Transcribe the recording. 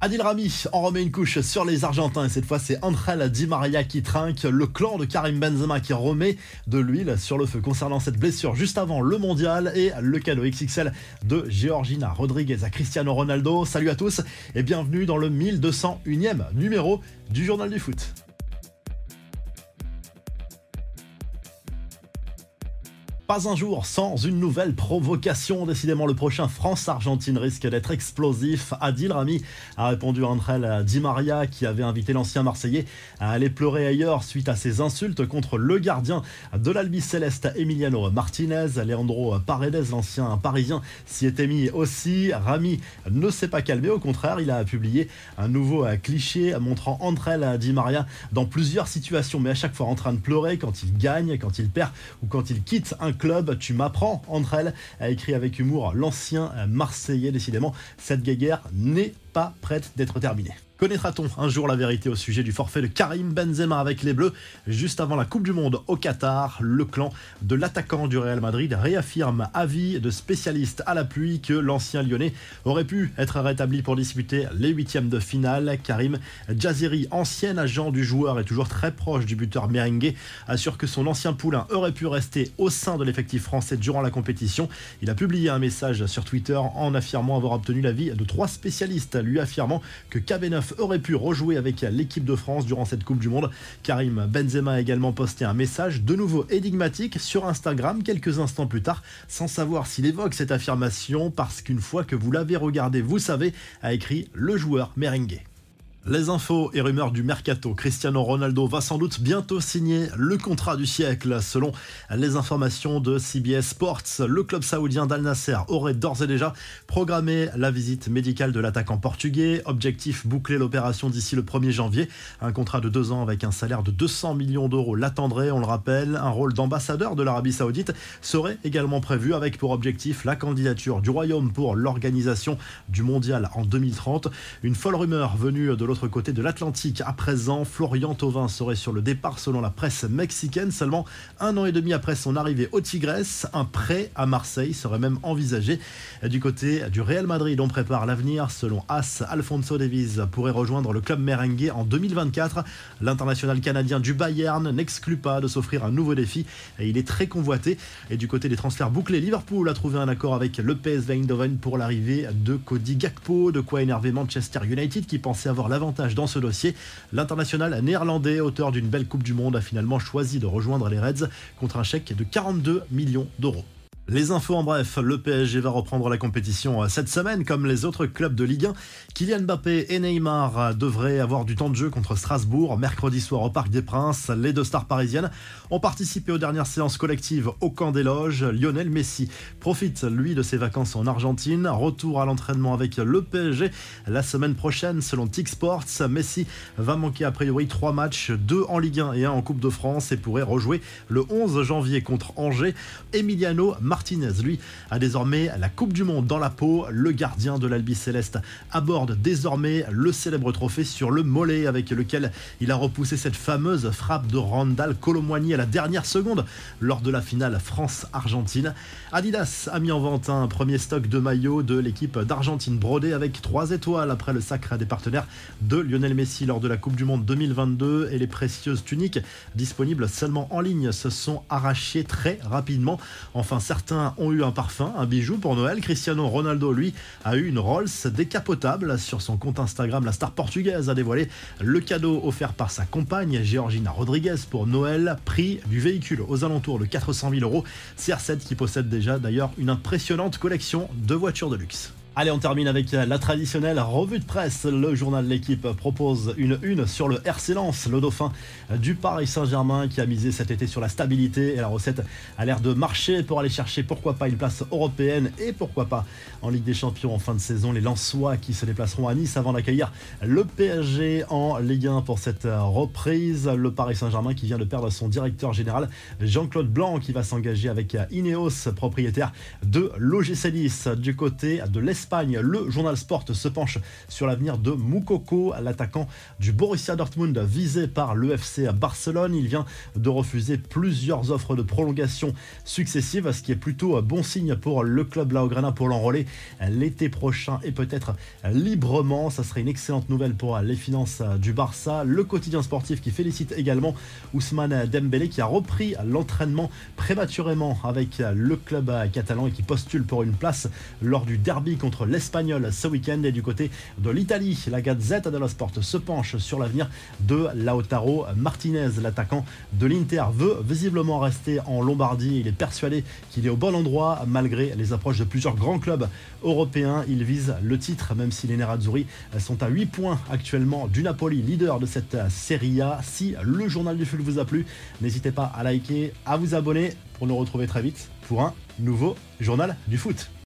Adil Rami en remet une couche sur les Argentins et cette fois c'est Angel Di Maria qui trinque, le clan de Karim Benzema qui remet de l'huile sur le feu concernant cette blessure juste avant le mondial et le cadeau XXL de Georgina Rodriguez à Cristiano Ronaldo. Salut à tous et bienvenue dans le 1201e numéro du Journal du Foot. Pas un jour sans une nouvelle provocation. Décidément, le prochain France-Argentine risque d'être explosif. Adil Rami a répondu à André Di Maria qui avait invité l'ancien Marseillais à aller pleurer ailleurs suite à ses insultes contre le gardien de l'Albi Céleste Emiliano Martinez. Leandro Paredes, l'ancien parisien, s'y était mis aussi. Rami ne s'est pas calmé, au contraire, il a publié un nouveau cliché montrant André Di Maria dans plusieurs situations, mais à chaque fois en train de pleurer quand il gagne, quand il perd ou quand il quitte un club. Tu m'apprends entre elles, a écrit avec humour l'ancien Marseillais. Décidément, cette guéguerre n'est pas prête d'être terminée. Connaîtra-t-on un jour la vérité au sujet du forfait de Karim Benzema avec les Bleus Juste avant la Coupe du Monde au Qatar, le clan de l'attaquant du Real Madrid réaffirme, avis de spécialistes à la pluie, que l'ancien lyonnais aurait pu être rétabli pour disputer les huitièmes de finale. Karim Jaziri, ancien agent du joueur et toujours très proche du buteur merengue, assure que son ancien poulain aurait pu rester au sein de l'effectif français durant la compétition. Il a publié un message sur Twitter en affirmant avoir obtenu l'avis de trois spécialistes, lui affirmant que KB9 aurait pu rejouer avec l'équipe de France durant cette Coupe du Monde. Karim Benzema a également posté un message de nouveau énigmatique sur Instagram quelques instants plus tard, sans savoir s'il évoque cette affirmation, parce qu'une fois que vous l'avez regardé, vous savez, a écrit le joueur merengue. Les infos et rumeurs du mercato. Cristiano Ronaldo va sans doute bientôt signer le contrat du siècle. Selon les informations de CBS Sports, le club saoudien d'Al Nasser aurait d'ores et déjà programmé la visite médicale de l'attaquant portugais. Objectif boucler l'opération d'ici le 1er janvier. Un contrat de deux ans avec un salaire de 200 millions d'euros l'attendrait, on le rappelle. Un rôle d'ambassadeur de l'Arabie saoudite serait également prévu avec pour objectif la candidature du Royaume pour l'organisation du mondial en 2030. Une folle rumeur venue de l'autre côté de l'Atlantique. À présent, Florian Thauvin serait sur le départ selon la presse mexicaine. Seulement un an et demi après son arrivée au Tigres, un prêt à Marseille serait même envisagé. Du côté du Real Madrid, on prépare l'avenir. Selon As, Alfonso Davies pourrait rejoindre le club merengue en 2024. L'international canadien du Bayern n'exclut pas de s'offrir un nouveau défi et il est très convoité. Et du côté des transferts bouclés, Liverpool a trouvé un accord avec le PSV Eindhoven pour l'arrivée de Cody Gakpo, de quoi énerver Manchester United qui pensait avoir l'avantage dans ce dossier. L'international néerlandais, auteur d'une belle Coupe du Monde, a finalement choisi de rejoindre les Reds contre un chèque de 42 millions d'euros. Les infos en bref, le PSG va reprendre la compétition euh, cette semaine comme les autres clubs de Ligue 1. Kylian Mbappé et Neymar euh, devraient avoir du temps de jeu contre Strasbourg mercredi soir au Parc des Princes. Les deux stars parisiennes ont participé aux dernières séances collectives au camp des loges. Lionel Messi profite lui de ses vacances en Argentine. Retour à l'entraînement avec le PSG la semaine prochaine selon TIC Sports. Messi va manquer a priori trois matchs, deux en Ligue 1 et un en Coupe de France et pourrait rejouer le 11 janvier contre Angers. Emiliano Martinez, lui, a désormais la Coupe du Monde dans la peau. Le gardien de l'Albi Céleste aborde désormais le célèbre trophée sur le mollet avec lequel il a repoussé cette fameuse frappe de Randall Colomwani à la dernière seconde lors de la finale France-Argentine. Adidas a mis en vente un premier stock de maillots de l'équipe d'Argentine brodé avec 3 étoiles après le sacre des partenaires de Lionel Messi lors de la Coupe du Monde 2022 et les précieuses tuniques disponibles seulement en ligne se sont arrachées très rapidement. Enfin, certains ont eu un parfum, un bijou pour Noël. Cristiano Ronaldo, lui, a eu une Rolls décapotable. Sur son compte Instagram, la star portugaise a dévoilé le cadeau offert par sa compagne, Georgina Rodriguez, pour Noël. Prix du véhicule aux alentours de 400 000 euros. CR7 qui possède déjà d'ailleurs une impressionnante collection de voitures de luxe. Allez, on termine avec la traditionnelle revue de presse. Le journal de l'équipe propose une une sur le RC Lens, le dauphin du Paris Saint-Germain qui a misé cet été sur la stabilité et la recette a l'air de marcher pour aller chercher pourquoi pas une place européenne et pourquoi pas en Ligue des Champions en fin de saison. Les Lensois qui se déplaceront à Nice avant d'accueillir le PSG en Ligue 1 pour cette reprise. Le Paris Saint-Germain qui vient de perdre son directeur général Jean-Claude Blanc qui va s'engager avec Ineos, propriétaire de l'OGC du côté de l'Espagne Le journal Sport se penche sur l'avenir de Moukoko, l'attaquant du Borussia Dortmund visé par l'EFC Barcelone. Il vient de refuser plusieurs offres de prolongation successives, ce qui est plutôt bon signe pour le club Laograna pour l'enrôler l'été prochain et peut-être librement. Ça serait une excellente nouvelle pour les finances du Barça. Le quotidien sportif qui félicite également Ousmane Dembélé qui a repris l'entraînement prématurément avec le club catalan et qui postule pour une place lors du derby contre l'Espagnol ce week-end. Et du côté de l'Italie, la Gazette dello Sport se penche sur l'avenir de Lautaro Martinez, l'attaquant de l'Inter, veut visiblement rester en Lombardie. Il est persuadé qu'il est au bon endroit malgré les approches de plusieurs grands clubs européens. Il vise le titre, même si les Nerazzurri sont à 8 points actuellement du Napoli, leader de cette Serie A. Si le journal du foot vous a plu, n'hésitez pas à liker, à vous abonner pour nous retrouver très vite pour un nouveau journal du foot.